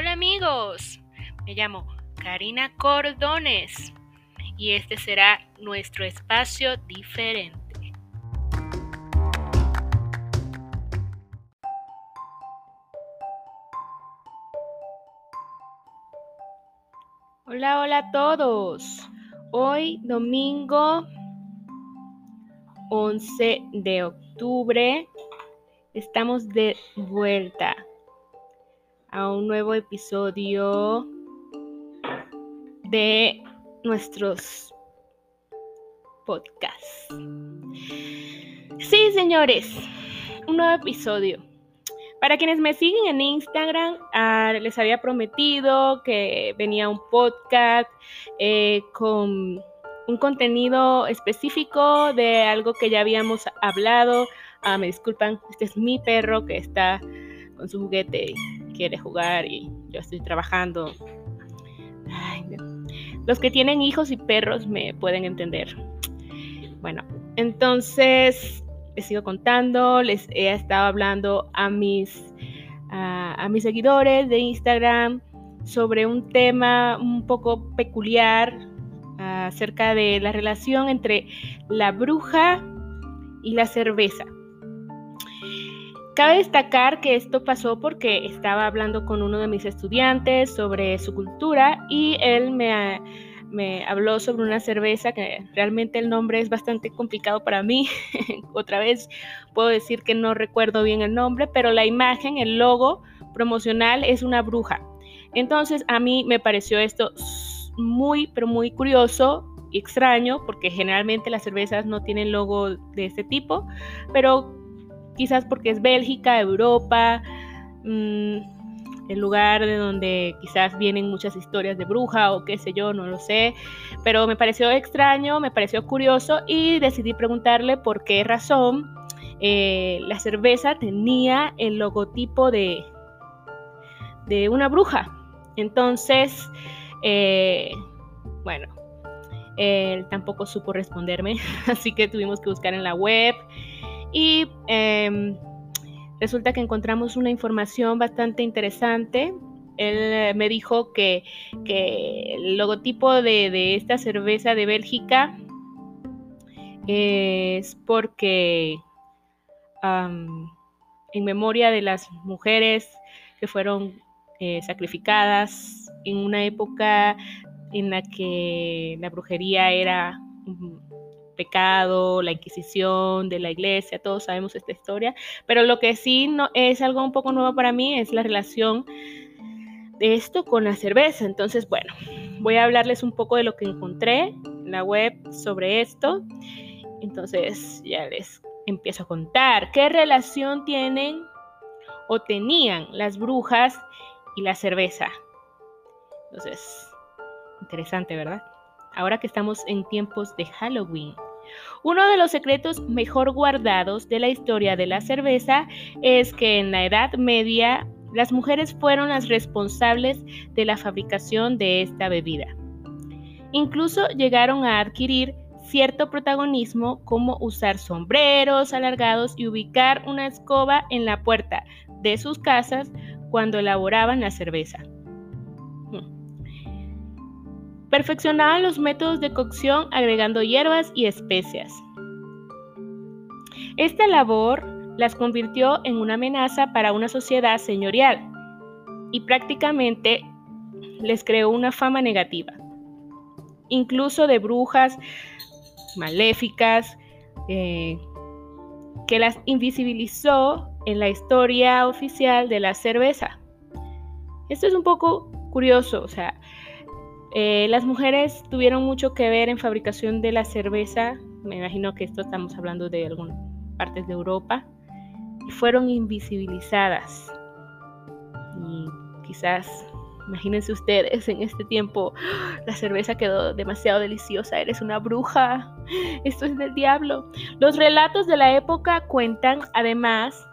Hola amigos, me llamo Karina Cordones y este será nuestro espacio diferente. Hola, hola a todos. Hoy domingo 11 de octubre estamos de vuelta a un nuevo episodio de nuestros podcasts. Sí, señores, un nuevo episodio. Para quienes me siguen en Instagram, ah, les había prometido que venía un podcast eh, con un contenido específico de algo que ya habíamos hablado. Ah, me disculpan, este es mi perro que está con su juguete quiere jugar y yo estoy trabajando. Los que tienen hijos y perros me pueden entender. Bueno, entonces les sigo contando, les he estado hablando a mis, a mis seguidores de Instagram sobre un tema un poco peculiar acerca de la relación entre la bruja y la cerveza. Cabe destacar que esto pasó porque estaba hablando con uno de mis estudiantes sobre su cultura y él me, me habló sobre una cerveza que realmente el nombre es bastante complicado para mí. Otra vez puedo decir que no recuerdo bien el nombre, pero la imagen, el logo promocional es una bruja. Entonces a mí me pareció esto muy, pero muy curioso y extraño porque generalmente las cervezas no tienen logo de este tipo, pero quizás porque es Bélgica, Europa, mm, el lugar de donde quizás vienen muchas historias de bruja o qué sé yo, no lo sé, pero me pareció extraño, me pareció curioso y decidí preguntarle por qué razón eh, la cerveza tenía el logotipo de, de una bruja. Entonces, eh, bueno, él tampoco supo responderme, así que tuvimos que buscar en la web y em, resulta que encontramos una información bastante interesante. Él eh, me dijo que, el logotipo de, esta cerveza de Bélgica es porque en memoria de las mujeres que fueron eh, sacrificadas en una época en la que la brujería era pecado, la Inquisición de la iglesia, todos sabemos esta historia, pero lo que sí no, es algo un poco nuevo para mí es la relación de esto con la cerveza. Entonces, bueno, voy a hablarles un poco de lo que encontré en la web sobre esto. Entonces, ya les empiezo a contar qué relación tienen o tenían las brujas y la cerveza. Entonces, interesante, ¿verdad? Ahora que estamos en tiempos de Halloween, uno de los secretos mejor guardados de la historia de la cerveza es que en la Edad Media las mujeres fueron las responsables de la fabricación de esta bebida. Incluso llegaron a adquirir cierto protagonismo como usar sombreros alargados y ubicar una escoba en la puerta de sus casas cuando elaboraban la cerveza. Perfeccionaban los métodos de cocción agregando hierbas y especias. Esta labor las convirtió en una amenaza para una sociedad señorial y prácticamente les creó una fama negativa, incluso de brujas maléficas, eh, que las invisibilizó en la historia oficial de la cerveza. Esto es un poco curioso, o sea, eh, las mujeres tuvieron mucho que ver en fabricación de la cerveza, me imagino que esto estamos hablando de algunas partes de Europa, y fueron invisibilizadas. Y quizás, imagínense ustedes, en este tiempo la cerveza quedó demasiado deliciosa, eres una bruja, esto es del diablo. Los relatos de la época cuentan además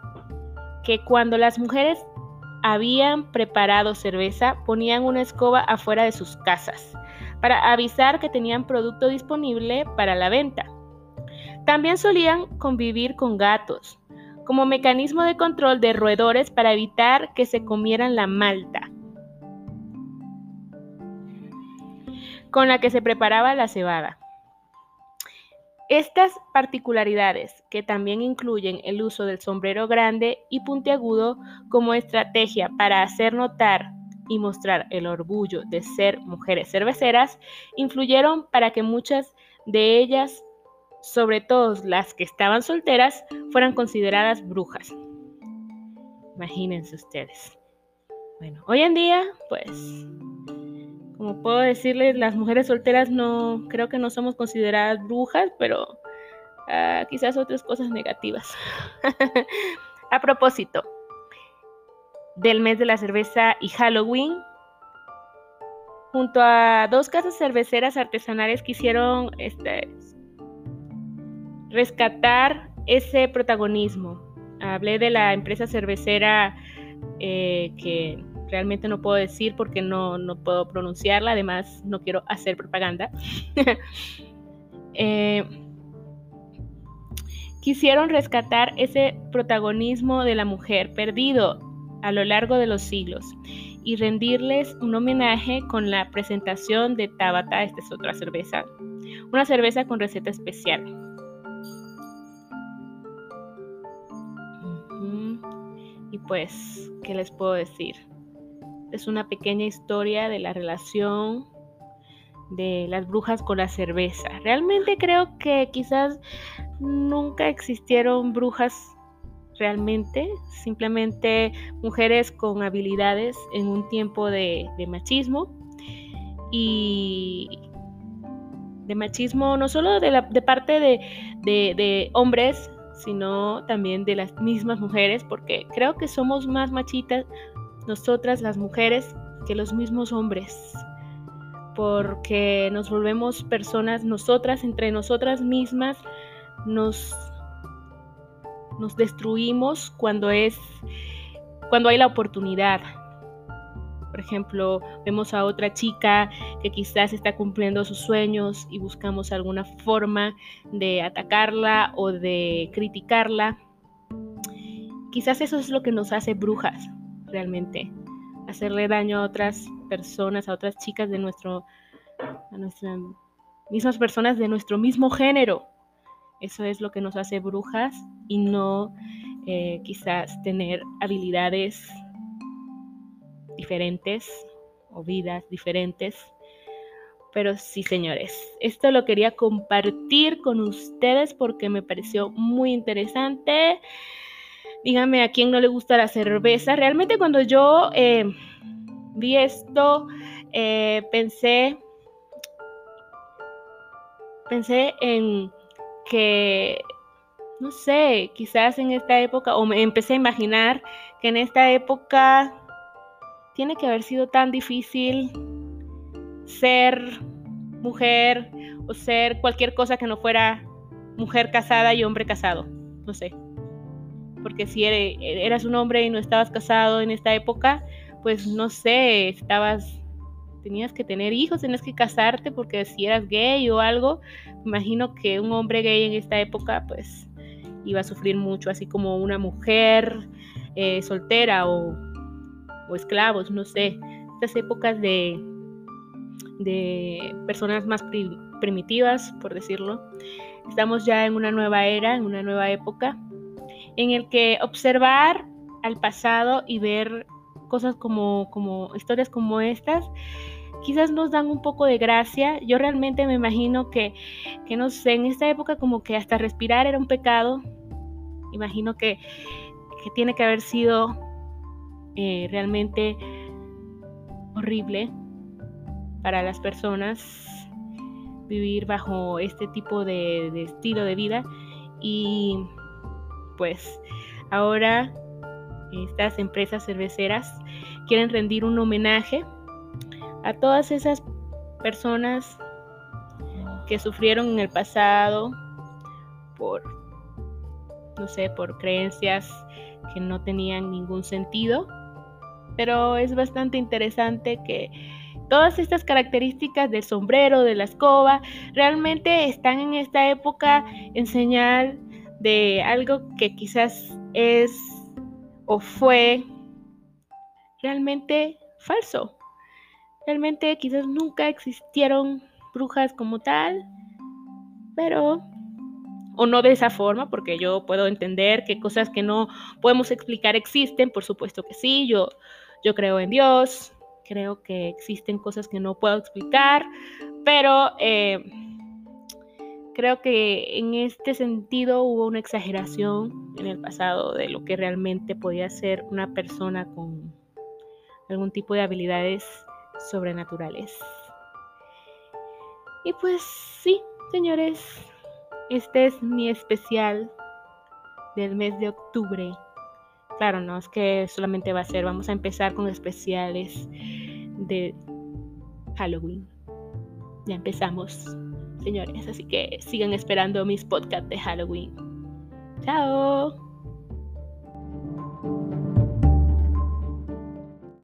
que cuando las mujeres habían preparado cerveza ponían una escoba afuera de sus casas para avisar que tenían producto disponible para la venta. También solían convivir con gatos como mecanismo de control de roedores para evitar que se comieran la malta con la que se preparaba la cebada. Estas particularidades, que también incluyen el uso del sombrero grande y puntiagudo como estrategia para hacer notar y mostrar el orgullo de ser mujeres cerveceras, influyeron para que muchas de ellas, sobre todo las que estaban solteras, fueran consideradas brujas. Imagínense ustedes. Bueno, hoy en día, pues, como puedo decirles, las mujeres solteras no, creo que no somos consideradas brujas, pero ah, quizás otras cosas negativas. A propósito del mes de la cerveza y Halloween, junto a dos casas cerveceras artesanales quisieron este, rescatar ese protagonismo. Hablé de la empresa cervecera eh, que realmente no puedo decir porque no, no, puedo pronunciarla, además no quiero hacer propaganda. Eh, quisieron rescatar ese protagonismo de la mujer perdido a lo largo de los siglos y rendirles un homenaje con la presentación de Tabata, esta es otra cerveza, una cerveza con receta especial. Y pues, ¿qué les puedo decir? Es una pequeña historia de la relación de las brujas con la cerveza. Realmente creo que quizás nunca existieron brujas realmente, simplemente mujeres con habilidades en un tiempo de, machismo y de machismo no solo de, parte de hombres, sino también de las mismas mujeres, porque creo que somos más machitas nosotras las mujeres que los mismos hombres, porque nos volvemos personas, nosotras, entre nosotras mismas, nos, nos destruimos cuando es, cuando hay la oportunidad. Por ejemplo, vemos a otra chica que quizás está cumpliendo sus sueños y buscamos alguna forma de atacarla o de criticarla. Quizás eso es lo que nos hace brujas, realmente. Hacerle daño a otras personas, a otras chicas de nuestro, a nuestras mismas personas de nuestro mismo género. Eso es lo que nos hace brujas y no eh, quizás tener habilidades diferentes o vidas diferentes. Pero sí, señores, esto lo quería compartir con ustedes porque me pareció muy interesante. Díganme a quién no le gusta la cerveza. Realmente cuando yo eh, vi esto, eh, pensé, pensé en que, no sé, quizás en esta época, o me empecé a imaginar que en esta época tiene que haber sido tan difícil ser mujer o ser cualquier cosa que no fuera mujer casada y hombre casado. No sé. Porque si eras un hombre y no estabas casado en esta época, pues no sé, estabas, tenías que tener hijos, tenías que casarte porque si eras gay o algo, imagino que un hombre gay en esta época pues iba a sufrir mucho, así como una mujer eh, soltera o esclavos, no sé, estas épocas de, de personas más primitivas, por decirlo. Estamos ya en una nueva era, en una nueva época, en el que observar al pasado y ver cosas como, como historias como estas, quizás nos dan un poco de gracia. Yo realmente me imagino que, que, no sé, en esta época como que hasta respirar era un pecado. Imagino que, que tiene que haber sido eh, realmente horrible para las personas vivir bajo este tipo de, de estilo de vida y pues ahora estas empresas cerveceras quieren rendir un homenaje a todas esas personas que sufrieron en el pasado por no sé, por creencias que no tenían ningún sentido. Pero es bastante interesante que todas estas características del sombrero, de la escoba, realmente están en esta época en señal de algo que quizás es o fue realmente falso. Realmente quizás nunca existieron brujas como tal, pero o no de esa forma, porque yo puedo entender que cosas que no podemos explicar existen, por supuesto que sí, yo, yo creo en Dios, creo que existen cosas que no puedo explicar, pero eh, creo que en este sentido hubo una exageración en el pasado de lo que realmente podía ser una persona con algún tipo de habilidades sobrenaturales. Y pues sí, señores, este es mi especial del mes de octubre. Claro, no es que solamente va a ser, vamos a empezar con especiales de Halloween. Ya empezamos, señores, así que sigan esperando mis podcasts de Halloween. Chao.